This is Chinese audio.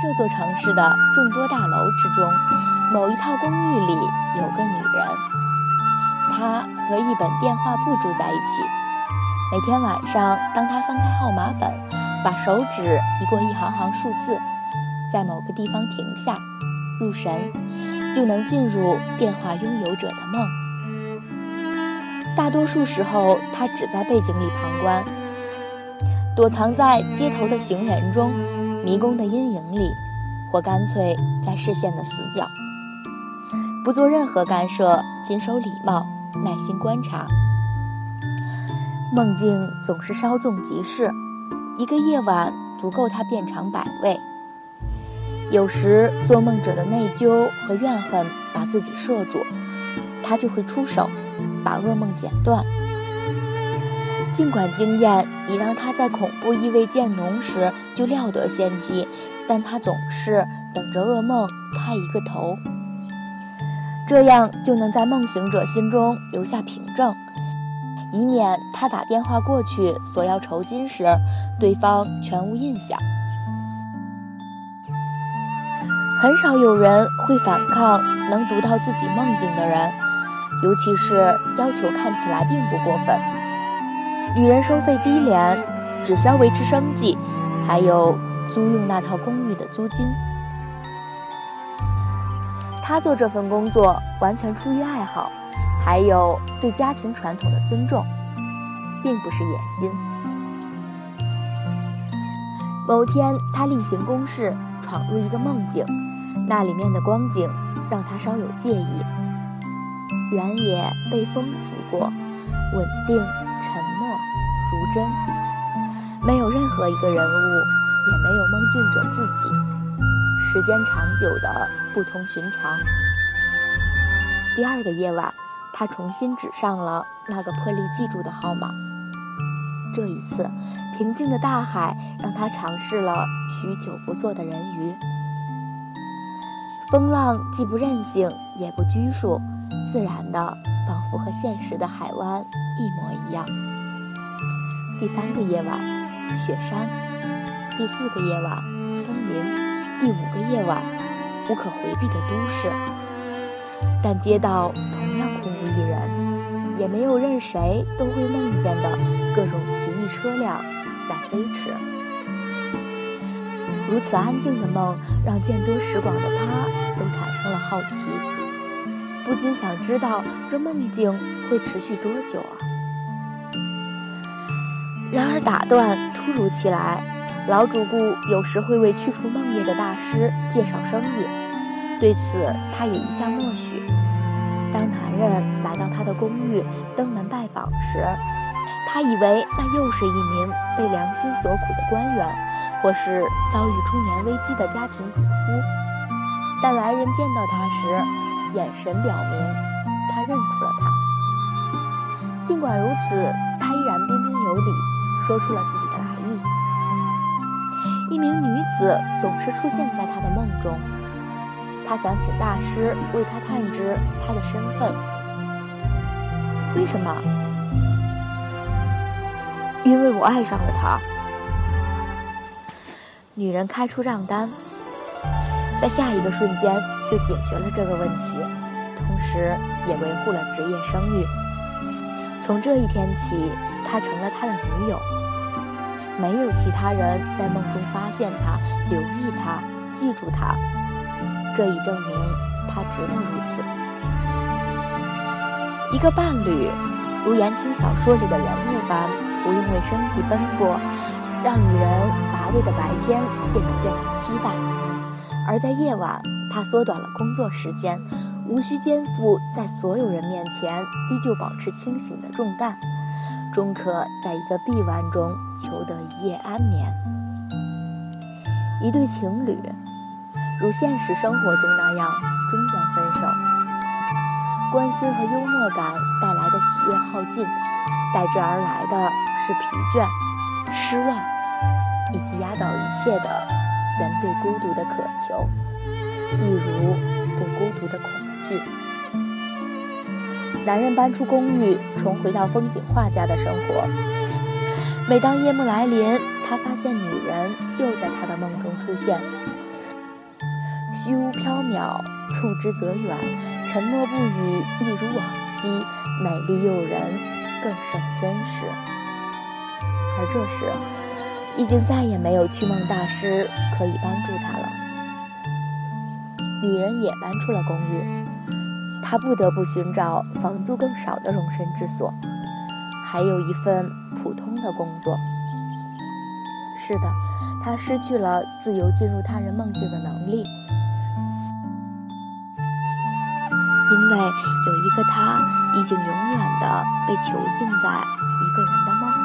这座城市的众多大楼之中，某一套公寓里有个女人，她和一本电话簿住在一起。每天晚上，当她翻开号码本，把手指移过一行行数字，在某个地方停下，入神，就能进入电话拥有者的梦。大多数时候，她只在背景里旁观，躲藏在街头的行人中。迷宫的阴影里，或干脆在视线的死角，不做任何干涉，谨守礼貌，耐心观察。梦境总是稍纵即逝，一个夜晚足够他变尝百味。有时做梦者的内疚和怨恨把自己摄住，他就会出手，把噩梦剪断。尽管经验已让他在恐怖意味渐浓时就料得先机，但他总是等着噩梦开一个头，这样就能在梦醒者心中留下凭证，以免他打电话过去索要酬金时，对方全无印象。很少有人会反抗能读到自己梦境的人，尤其是要求看起来并不过分。女人收费低廉，只需要维持生计，还有租用那套公寓的租金。她做这份工作完全出于爱好，还有对家庭传统的尊重，并不是野心。某天，她例行公事，闯入一个梦境，那里面的光景让她稍有介意。原野被风拂过，稳定。沉默如真，没有任何一个人物，也没有梦境者自己。时间长久的不同寻常。第二个夜晚，他重新指上了那个破例记住的号码。这一次，平静的大海让他尝试了许久不做的人鱼。风浪既不任性，也不拘束，自然的，仿佛和现实的海湾一模一样。第三个夜晚，雪山；第四个夜晚，森林；第五个夜晚，无可回避的都市。但街道同样空无一人，也没有任谁都会梦见的各种奇异车辆在飞驰。如此安静的梦，让见多识广的他都产生了好奇，不禁想知道这梦境会持续多久啊？然而，打断突如其来。老主顾有时会为去除梦魇的大师介绍生意，对此他也一向默许。当男人来到他的公寓登门拜访时，他以为那又是一名被良心所苦的官员，或是遭遇中年危机的家庭主夫。但来人见到他时，眼神表明他认出了他。尽管如此，他依然彬彬有礼。说出了自己的来意。一名女子总是出现在他的梦中，他想请大师为他探知她的身份。为什么？因为我爱上了她。女人开出账单，在下一个瞬间就解决了这个问题，同时也维护了职业声誉。从这一天起。他成了他的女友，没有其他人在梦中发现他、留意他、记住他，这已证明他值得如此。一个伴侣，如言情小说里的人物般，不用为生计奔波，让女人乏味的白天变得渐有期待；而在夜晚，他缩短了工作时间，无需肩负在所有人面前依旧保持清醒的重担。终可在一个臂弯中求得一夜安眠。一对情侣，如现实生活中那样终将分手。关心和幽默感带来的喜悦耗尽，代之而来的是疲倦、失望，以及压倒一切的人对孤独的渴求，一如对孤独的恐惧。男人搬出公寓，重回到风景画家的生活。每当夜幕来临，他发现女人又在他的梦中出现。虚无缥缈，触之则远；沉默不语，一如往昔，美丽诱人，更甚真实。而这时，已经再也没有驱梦大师可以帮助他了。女人也搬出了公寓，她不得不寻找房租更少的容身之所，还有一份普通的工作。是的，她失去了自由进入他人梦境的能力，因为有一个他已经永远的被囚禁在一个人的梦。